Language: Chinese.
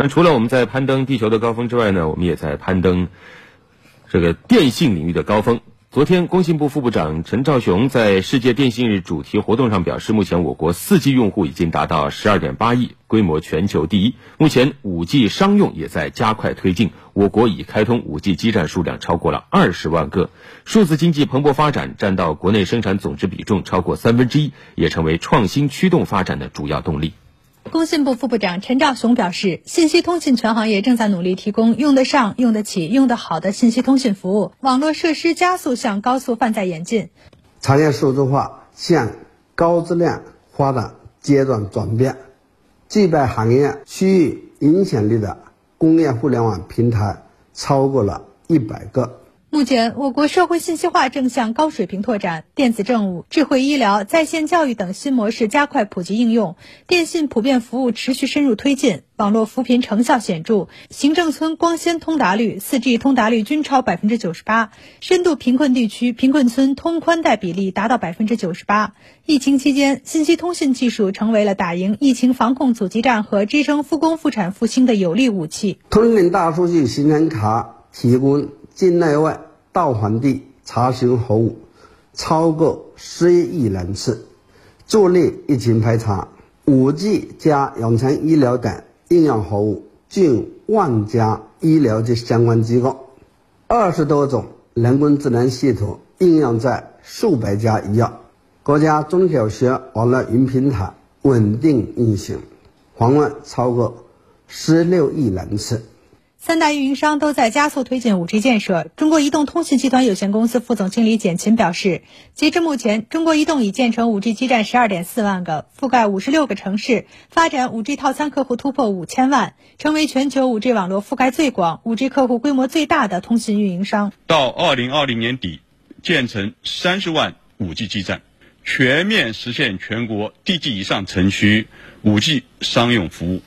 那除了我们在攀登地球的高峰之外呢，我们也在攀登这个电信领域的高峰。昨天，工信部副部长陈肇雄在世界电信日主题活动上表示，目前我国 4G 用户已经达到12.8亿，规模全球第一。目前，5G 商用也在加快推进，我国已开通 5G 基站数量超过了20万个。数字经济蓬勃发展，占到国内生产总值比重超过三分之一，也成为创新驱动发展的主要动力。工信部副部长陈肇雄表示，信息通信全行业正在努力提供用得上、用得起、用得好的信息通信服务，网络设施加速向高速泛在演进，产业数字化向高质量发展阶段转变，具备行业区域影响力的工业互联网平台超过了一百个。目前，我国社会信息化正向高水平拓展，电子政务、智慧医疗、在线教育等新模式加快普及应用，电信普遍服务持续深入推进，网络扶贫成效显著，行政村光纤通达率、4G 通达率均超百分之九十八，深度贫困地区贫困村通宽带比例达到百分之九十八。疫情期间，信息通信技术成为了打赢疫情防控阻击战和支撑复工复产复兴的有力武器。通信大数据行程卡提供。境内外到访地查询服务超过十一亿人次，助力疫情排查。五 G 加远程医疗等应用服务近万家医疗及相关机构，二十多种人工智能系统应用在数百家医院。国家中小学网络云平台稳定运行，访问超过十六亿人次。三大运营商都在加速推进 5G 建设。中国移动通信集团有限公司副总经理简勤表示，截至目前，中国移动已建成 5G 基站12.4万个，覆盖56个城市，发展 5G 套餐客户突破5千万，成为全球 5G 网络覆盖最广、5G 客户规模最大的通信运营商。到2020年底，建成30万 5G 基站，全面实现全国地级以上城区 5G 商用服务。